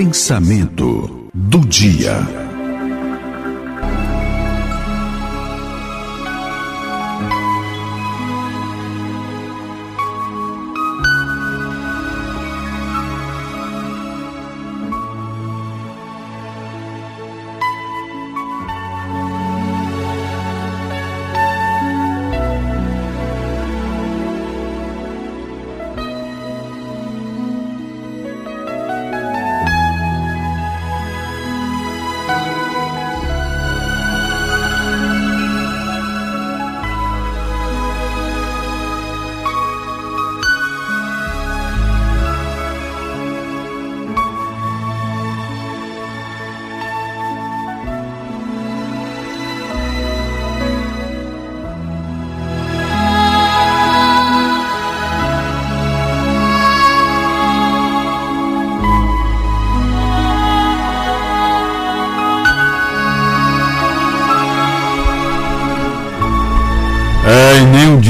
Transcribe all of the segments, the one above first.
Pensamento do dia.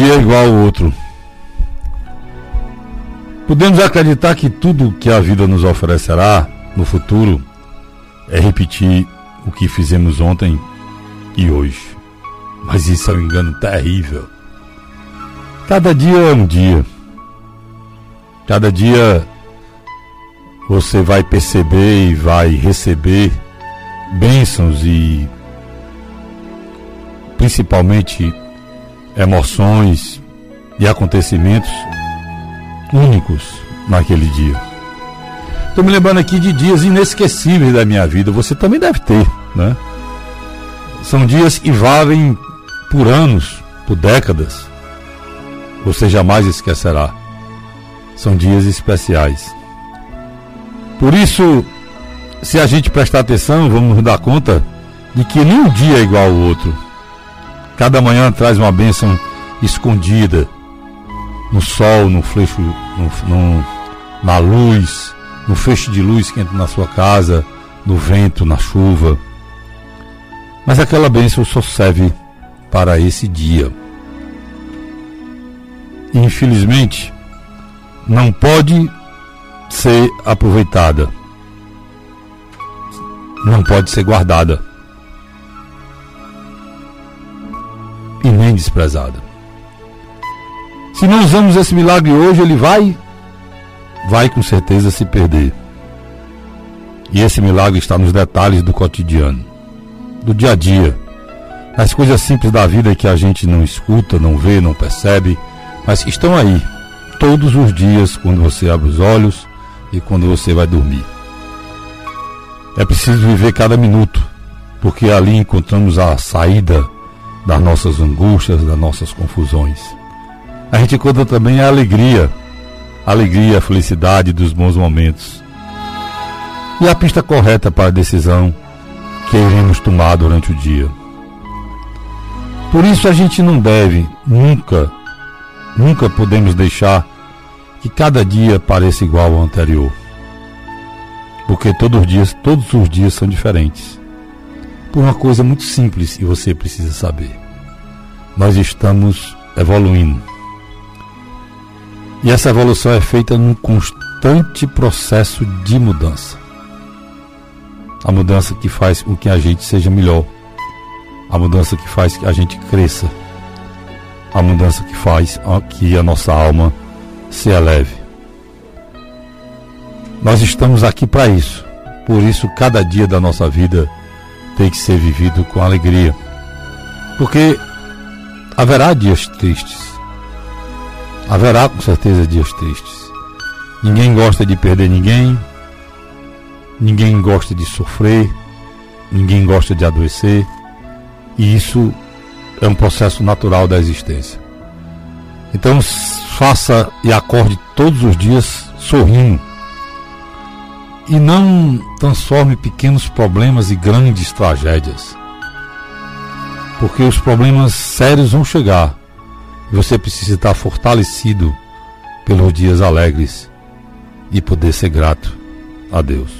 Dia igual ao outro. Podemos acreditar que tudo que a vida nos oferecerá no futuro é repetir o que fizemos ontem e hoje. Mas isso é um engano terrível. Cada dia é um dia. Cada dia você vai perceber e vai receber bênçãos e principalmente emoções e acontecimentos únicos naquele dia. Estou me lembrando aqui de dias inesquecíveis da minha vida. Você também deve ter, né? São dias que valem por anos, por décadas. Você jamais esquecerá. São dias especiais. Por isso, se a gente prestar atenção, vamos nos dar conta de que nenhum dia é igual ao outro. Cada manhã traz uma bênção escondida no sol, no flecho, no, no, na luz, no feixe de luz que entra na sua casa, no vento, na chuva. Mas aquela bênção só serve para esse dia. Infelizmente, não pode ser aproveitada. Não pode ser guardada. Desprezada. Se não usamos esse milagre hoje, ele vai, vai com certeza se perder. E esse milagre está nos detalhes do cotidiano, do dia a dia, nas coisas simples da vida que a gente não escuta, não vê, não percebe, mas que estão aí todos os dias quando você abre os olhos e quando você vai dormir. É preciso viver cada minuto, porque ali encontramos a saída das nossas angústias, das nossas confusões. A gente conta também a alegria, a alegria, a felicidade dos bons momentos. E a pista correta para a decisão que iremos tomar durante o dia. Por isso a gente não deve, nunca, nunca podemos deixar que cada dia pareça igual ao anterior. Porque todos os dias, todos os dias são diferentes por uma coisa muito simples e você precisa saber. Nós estamos evoluindo. E essa evolução é feita num constante processo de mudança. A mudança que faz com que a gente seja melhor. A mudança que faz que a gente cresça. A mudança que faz que a nossa alma se eleve. Nós estamos aqui para isso. Por isso, cada dia da nossa vida tem que ser vivido com alegria. Porque haverá dias tristes. Haverá com certeza dias tristes. Ninguém gosta de perder ninguém. Ninguém gosta de sofrer. Ninguém gosta de adoecer. E isso é um processo natural da existência. Então faça e acorde todos os dias sorrindo e não transforme pequenos problemas em grandes tragédias. Porque os problemas sérios vão chegar. Você precisa estar fortalecido pelos dias alegres e poder ser grato a Deus.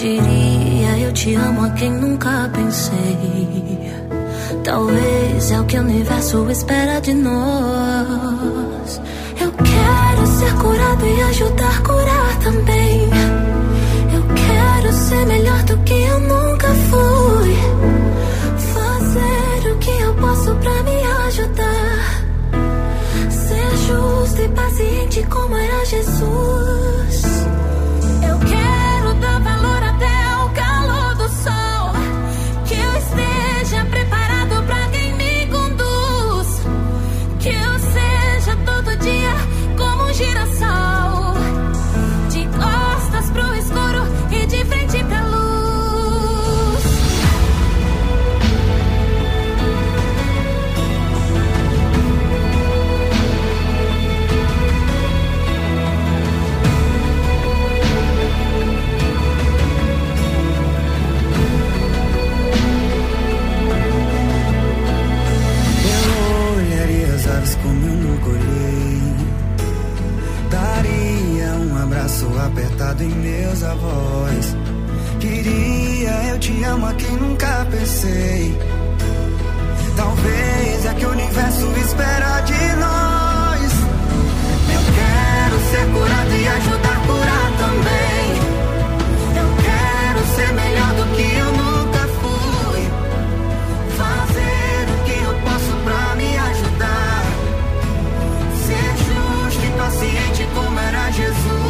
Diria eu te amo a quem nunca pensei. Talvez é o que o universo espera de nós. Eu quero ser curado e ajudar a curar também. Eu quero ser melhor do que eu nunca fui. Fazer o que eu posso pra Colhei, Daria um abraço apertado em meus avós. Queria eu te amo a quem nunca pensei. Talvez é que o universo espera de nós. Jesus.